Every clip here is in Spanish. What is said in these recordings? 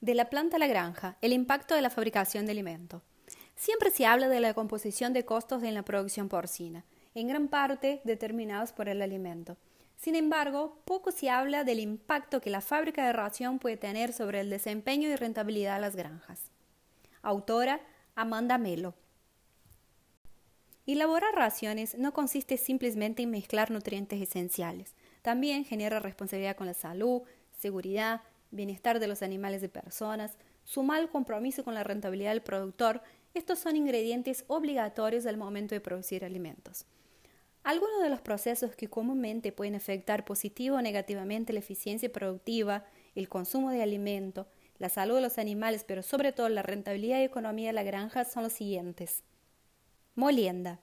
De la planta a la granja, el impacto de la fabricación de alimento. Siempre se habla de la composición de costos en la producción porcina, en gran parte determinados por el alimento. Sin embargo, poco se habla del impacto que la fábrica de ración puede tener sobre el desempeño y rentabilidad de las granjas. Autora Amanda Melo. Elaborar raciones no consiste simplemente en mezclar nutrientes esenciales. También genera responsabilidad con la salud, seguridad, bienestar de los animales y personas, su mal compromiso con la rentabilidad del productor, estos son ingredientes obligatorios al momento de producir alimentos. Algunos de los procesos que comúnmente pueden afectar positivo o negativamente la eficiencia productiva, el consumo de alimento, la salud de los animales, pero sobre todo la rentabilidad y economía de la granja son los siguientes. Molienda.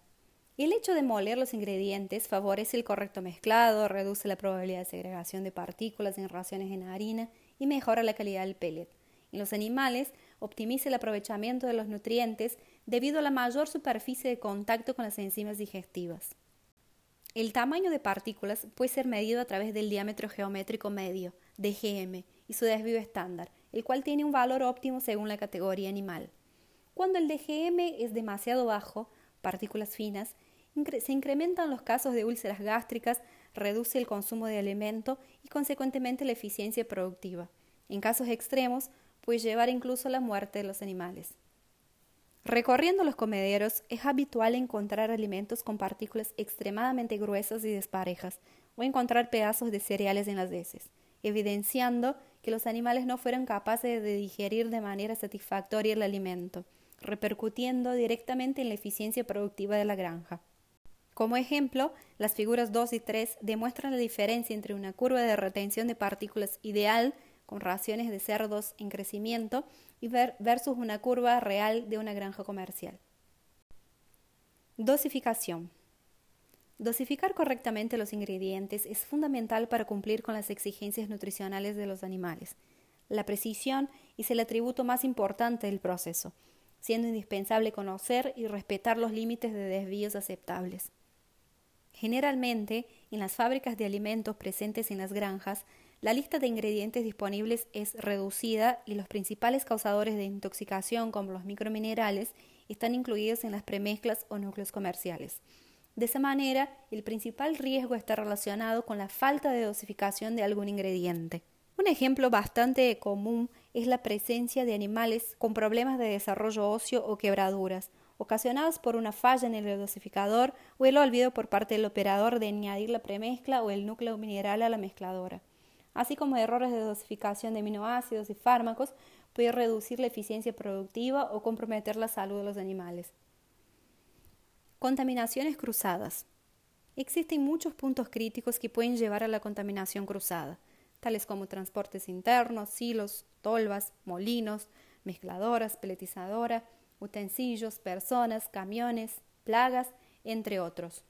El hecho de moler los ingredientes favorece el correcto mezclado, reduce la probabilidad de segregación de partículas en raciones en harina y mejora la calidad del pellet. En los animales, optimiza el aprovechamiento de los nutrientes debido a la mayor superficie de contacto con las enzimas digestivas. El tamaño de partículas puede ser medido a través del diámetro geométrico medio, DGM, y su desvío estándar, el cual tiene un valor óptimo según la categoría animal. Cuando el DGM es demasiado bajo, partículas finas, se incrementan los casos de úlceras gástricas, reduce el consumo de alimento y consecuentemente la eficiencia productiva. En casos extremos, puede llevar incluso a la muerte de los animales. Recorriendo los comederos es habitual encontrar alimentos con partículas extremadamente gruesas y desparejas, o encontrar pedazos de cereales en las heces, evidenciando que los animales no fueron capaces de digerir de manera satisfactoria el alimento, repercutiendo directamente en la eficiencia productiva de la granja. Como ejemplo, las figuras 2 y 3 demuestran la diferencia entre una curva de retención de partículas ideal con raciones de cerdos en crecimiento y versus una curva real de una granja comercial. Dosificación. Dosificar correctamente los ingredientes es fundamental para cumplir con las exigencias nutricionales de los animales. La precisión es el atributo más importante del proceso, siendo indispensable conocer y respetar los límites de desvíos aceptables. Generalmente, en las fábricas de alimentos presentes en las granjas, la lista de ingredientes disponibles es reducida y los principales causadores de intoxicación, como los microminerales, están incluidos en las premezclas o núcleos comerciales. De esa manera, el principal riesgo está relacionado con la falta de dosificación de algún ingrediente. Un ejemplo bastante común es la presencia de animales con problemas de desarrollo óseo o quebraduras, ocasionados por una falla en el dosificador o el olvido por parte del operador de añadir la premezcla o el núcleo mineral a la mezcladora. Así como errores de dosificación de aminoácidos y fármacos puede reducir la eficiencia productiva o comprometer la salud de los animales. Contaminaciones cruzadas. Existen muchos puntos críticos que pueden llevar a la contaminación cruzada, tales como transportes internos, silos, tolvas, molinos, mezcladoras, peletizadoras, utensilios, personas, camiones, plagas, entre otros.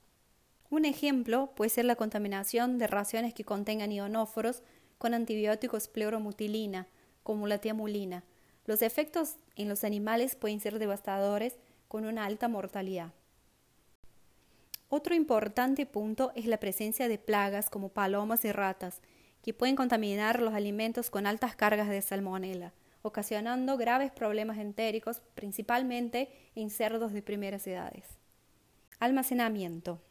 Un ejemplo puede ser la contaminación de raciones que contengan ionóforos con antibióticos pleuromutilina, como la tiamulina. Los efectos en los animales pueden ser devastadores con una alta mortalidad. Otro importante punto es la presencia de plagas como palomas y ratas, que pueden contaminar los alimentos con altas cargas de salmonela ocasionando graves problemas entéricos, principalmente en cerdos de primeras edades. Almacenamiento.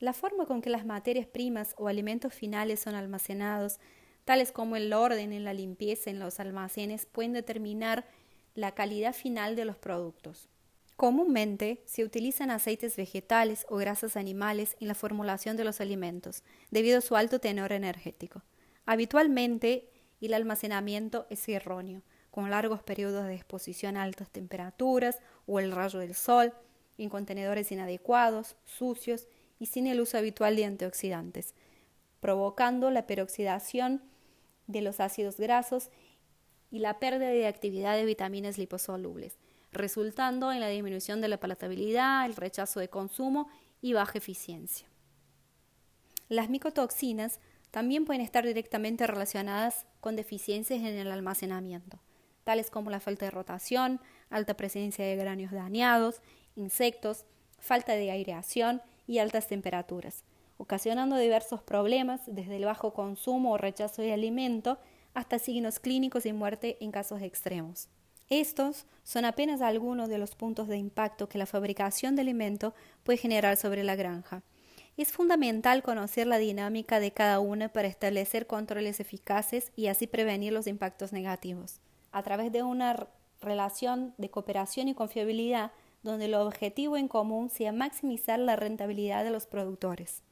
La forma con que las materias primas o alimentos finales son almacenados, tales como el orden en la limpieza en los almacenes, pueden determinar la calidad final de los productos. Comúnmente se utilizan aceites vegetales o grasas animales en la formulación de los alimentos, debido a su alto tenor energético. Habitualmente y el almacenamiento es erróneo, con largos periodos de exposición a altas temperaturas o el rayo del sol, en contenedores inadecuados, sucios y sin el uso habitual de antioxidantes, provocando la peroxidación de los ácidos grasos y la pérdida de actividad de vitaminas liposolubles, resultando en la disminución de la palatabilidad, el rechazo de consumo y baja eficiencia. Las micotoxinas también pueden estar directamente relacionadas con deficiencias en el almacenamiento, tales como la falta de rotación, alta presencia de granios dañados, insectos, falta de aireación y altas temperaturas, ocasionando diversos problemas desde el bajo consumo o rechazo de alimento hasta signos clínicos y muerte en casos extremos. Estos son apenas algunos de los puntos de impacto que la fabricación de alimento puede generar sobre la granja. Es fundamental conocer la dinámica de cada una para establecer controles eficaces y así prevenir los impactos negativos. A través de una relación de cooperación y confiabilidad donde el objetivo en común sea maximizar la rentabilidad de los productores.